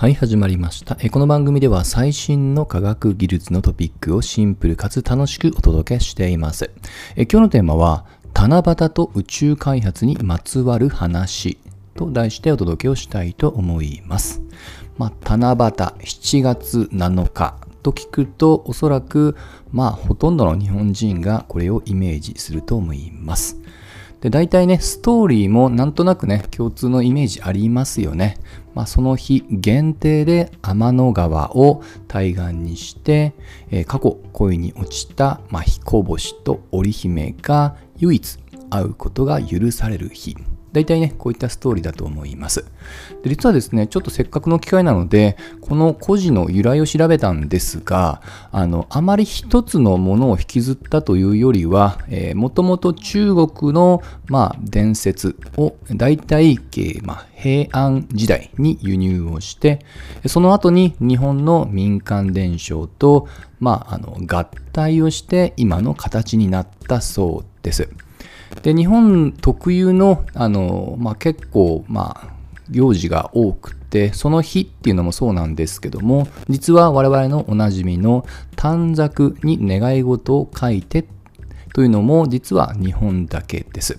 はい、始まりました。この番組では最新の科学技術のトピックをシンプルかつ楽しくお届けしています。今日のテーマは、七夕と宇宙開発にまつわる話と題してお届けをしたいと思います。まあ、七夕7月7日と聞くと、おそらく、まあ、ほとんどの日本人がこれをイメージすると思います。で、大体ね、ストーリーもなんとなくね、共通のイメージありますよね。まあ、その日限定で天の川を対岸にして、えー、過去恋に落ちた、まあ、彦星と織姫が唯一会うことが許される日。大体ね、こういったストーリーだと思います。で実はですね、ちょっとせっかくの機会なので、この故事の由来を調べたんですが、あの、あまり一つのものを引きずったというよりは、えー、もともと中国の、まあ、伝説を大体、えー、まあ、平安時代に輸入をして、その後に日本の民間伝承と、まあ、あの、合体をして今の形になったそうです。で日本特有のあの、まあ、結構、まあ、行事が多くてその日っていうのもそうなんですけども実は我々のおなじみの短冊に願い事を書いてというのも実は日本だけです。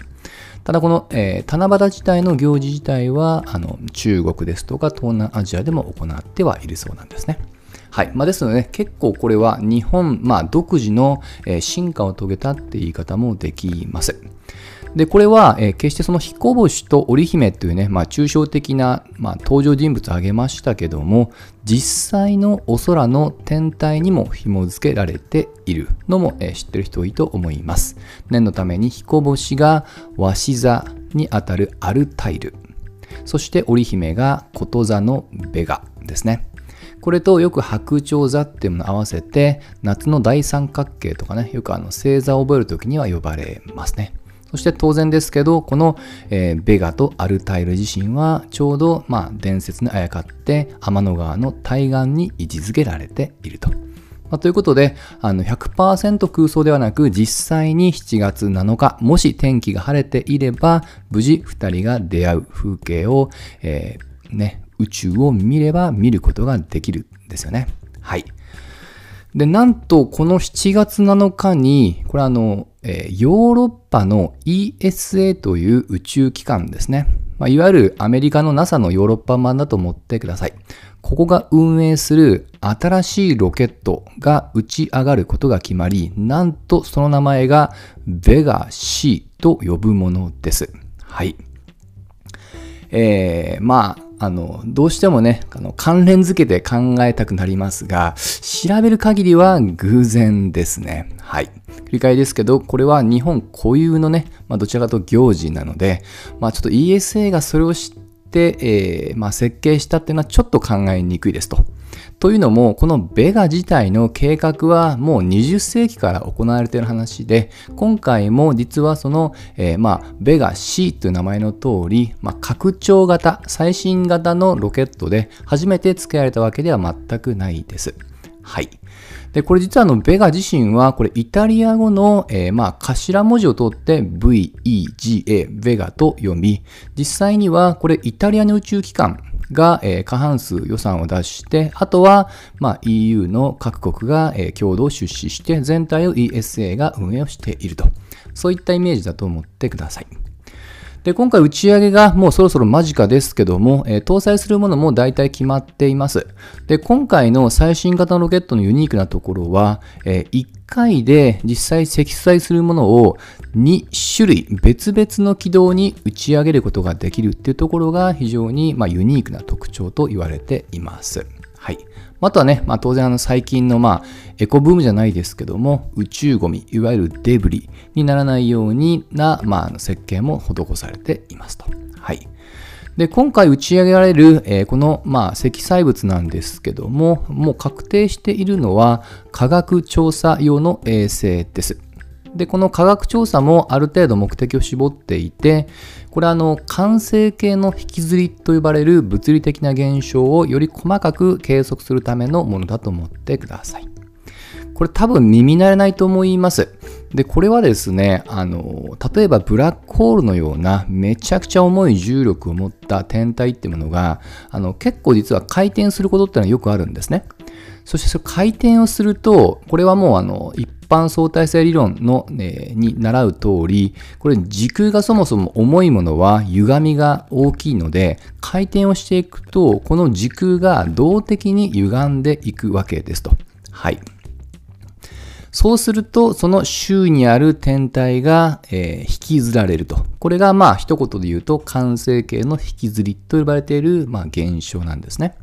ただこの、えー、七夕自体の行事自体はあの中国ですとか東南アジアでも行ってはいるそうなんですね。はい。まあ、ですので、ね、結構これは日本、まあ、独自の進化を遂げたって言い方もできます。で、これは、えー、決してその彦星と織姫というね、まあ、抽象的な、まあ、登場人物を挙げましたけども、実際のお空の天体にも紐付けられているのも、えー、知ってる人多いと思います。念のために彦星が鷲座にあたるアルタイル、そして織姫がこと座のベガですね。これとよく白鳥座っていうものを合わせて夏の大三角形とかねよくあの星座を覚えるときには呼ばれますねそして当然ですけどこの、えー、ベガとアルタイル自身はちょうど、まあ、伝説にあやかって天の川の対岸に位置づけられていると。まあ、ということで、あの100%空想ではなく、実際に7月7日、もし天気が晴れていれば、無事2人が出会う風景を、えー、ね、宇宙を見れば見ることができるんですよね。はい。で、なんとこの7月7日に、これあの、えー、ヨーロッパの ESA という宇宙機関ですね。まあ、いわゆるアメリカの NASA のヨーロッパ版だと思ってください。ここが運営する新しいロケットが打ち上がることが決まり、なんとその名前がベガ C と呼ぶものです。はい。えー、まあ、あの、どうしてもね、あの関連づけて考えたくなりますが、調べる限りは偶然ですね。はい。繰り返ですけど、これは日本固有のね、まあ、どちらかと行事なので、まあ、ちょっと ESA がそれを知って、えー、まあ、設計したっていうのはちょっと考えにくいですと。というのも、このベガ自体の計画はもう20世紀から行われている話で、今回も実はその、えー、まあ、ベガ C という名前の通り、まあ、拡張型、最新型のロケットで初めて付けられたわけでは全くないです。はい。で、これ実はあの、ベガ自身は、これイタリア語の、えー、まあ、頭文字を取って VEGA、ベガと読み、実際にはこれイタリアの宇宙機関、が、えー、過半数予算を出して、あとは、まあ、EU の各国が、えー、共同出資して、全体を ESA が運営をしていると。そういったイメージだと思ってください。で、今回打ち上げがもうそろそろ間近ですけども、えー、搭載するものも大体決まっています。で、今回の最新型のロケットのユニークなところは、えー、1回で実際積載するものを2種類別々の軌道に打ち上げることができるっていうところが非常にまユニークな特徴と言われています。はい。あとはね、まあ、当然あの最近のまあエコブームじゃないですけども宇宙ゴミいわゆるデブリにならないようにな、まあ、設計も施されていますと。はい。で、今回打ち上げられる、えー、この、まあ、積載物なんですけども、もう確定しているのは科学調査用の衛星です。で、この科学調査もある程度目的を絞っていて、これはあの、完成形の引きずりと呼ばれる物理的な現象をより細かく計測するためのものだと思ってください。これ多分耳慣れないと思います。で、これはですね、あの、例えばブラックホールのようなめちゃくちゃ重い重力を持った天体ってものが、あの、結構実は回転することってのはよくあるんですね。そしてその回転をすると、これはもうあの、一般相対性理論の、ね、に習う通り、これ時空がそもそも重いものは歪みが大きいので、回転をしていくと、この時空が動的に歪んでいくわけですと。はい。そうすると、その周囲にある天体が、えー、引きずられると。これが、まあ、一言で言うと、完成形の引きずりと呼ばれている、まあ、現象なんですね。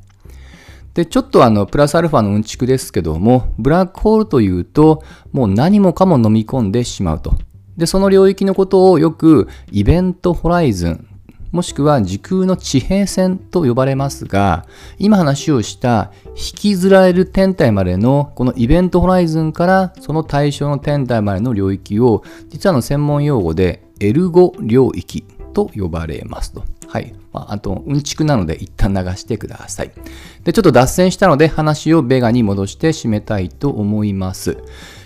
で、ちょっとあの、プラスアルファのうんちくですけども、ブラックホールというと、もう何もかも飲み込んでしまうと。で、その領域のことをよく、イベントホライズンもしくは時空の地平線と呼ばれますが、今話をした引きずられる天体までのこのイベントホライズンからその対象の天体までの領域を実はの専門用語でエルゴ領域と呼ばれますと。はい。まあ、あと、うんちくなので一旦流してください。で、ちょっと脱線したので話をベガに戻して締めたいと思います。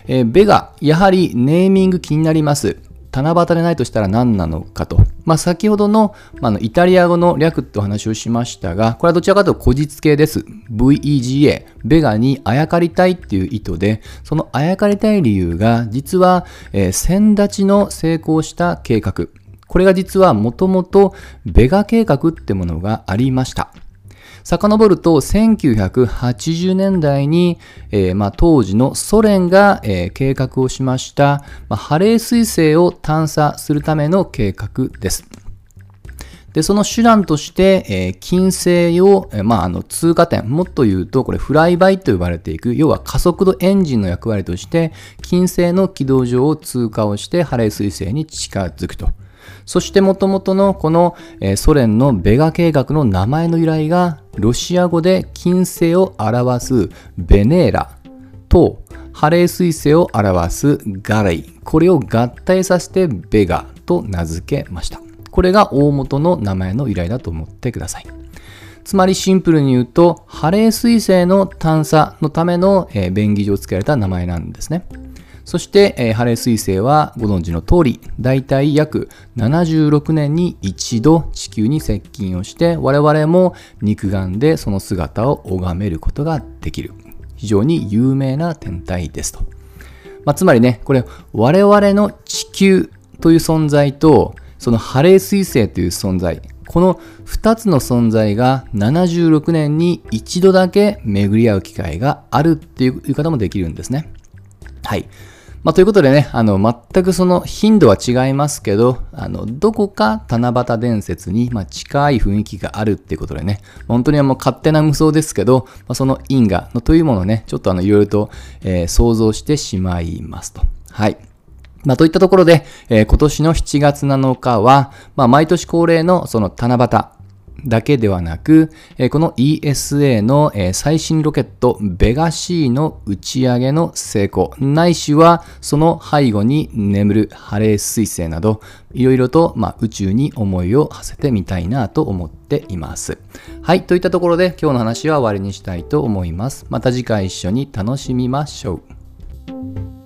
えー、ベガ、やはりネーミング気になります。七夕でないとしたら何なのかと。まあ、先ほどの,、まあ、のイタリア語の略ってお話をしましたが、これはどちらかというとこじつけです。VEGA、ベガにあやかりたいっていう意図で、そのあやかりたい理由が、実は、えー、先立ちの成功した計画。これが実はもともとベガ計画ってものがありました。遡ると1980年代に、えー、まあ、当時のソ連が、えー、計画をしました、まあ、ハレー彗星を探査するための計画です。で、その手段として、えー、金星を、えー、まあ、あの、通過点、もっと言うと、これ、フライバイと呼ばれていく、要は加速度エンジンの役割として、金星の軌道上を通過をして、ハレー彗星に近づくと。そしてもともとのこの、え、ソ連のベガ計画の名前の由来が、ロシア語で金星を表すベネーラとハレー彗星を表すガレイ。これを合体させてベガと名付けました。これが大元の名前の由来だと思ってください。つまりシンプルに言うと、ハレー彗星の探査のための、え、便宜上付けられた名前なんですね。そして、えー、ハレー彗星はご存知の通り、だいたい約76年に一度地球に接近をして、我々も肉眼でその姿を拝めることができる。非常に有名な天体ですと。まあ、つまりね、これ我々の地球という存在と、そのハレー彗星という存在、この2つの存在が76年に一度だけ巡り合う機会があるっていう言い方もできるんですね。はい。まあ、ということでね、あの、全くその頻度は違いますけど、あの、どこか七夕伝説に、ま、近い雰囲気があるっていうことでね、本当にはもう勝手な無双ですけど、まあ、その因果のというものをね、ちょっとあの、いろいろと、えー、想像してしまいますと。はい。まあ、といったところで、えー、今年の7月7日は、まあ、毎年恒例のその七夕、だけではなく、この ESA の最新ロケットベガ C の打ち上げの成功、ないしはその背後に眠るハレー彗星など、いろいろと、ま、宇宙に思いを馳せてみたいなと思っています。はい、といったところで今日の話は終わりにしたいと思います。また次回一緒に楽しみましょう。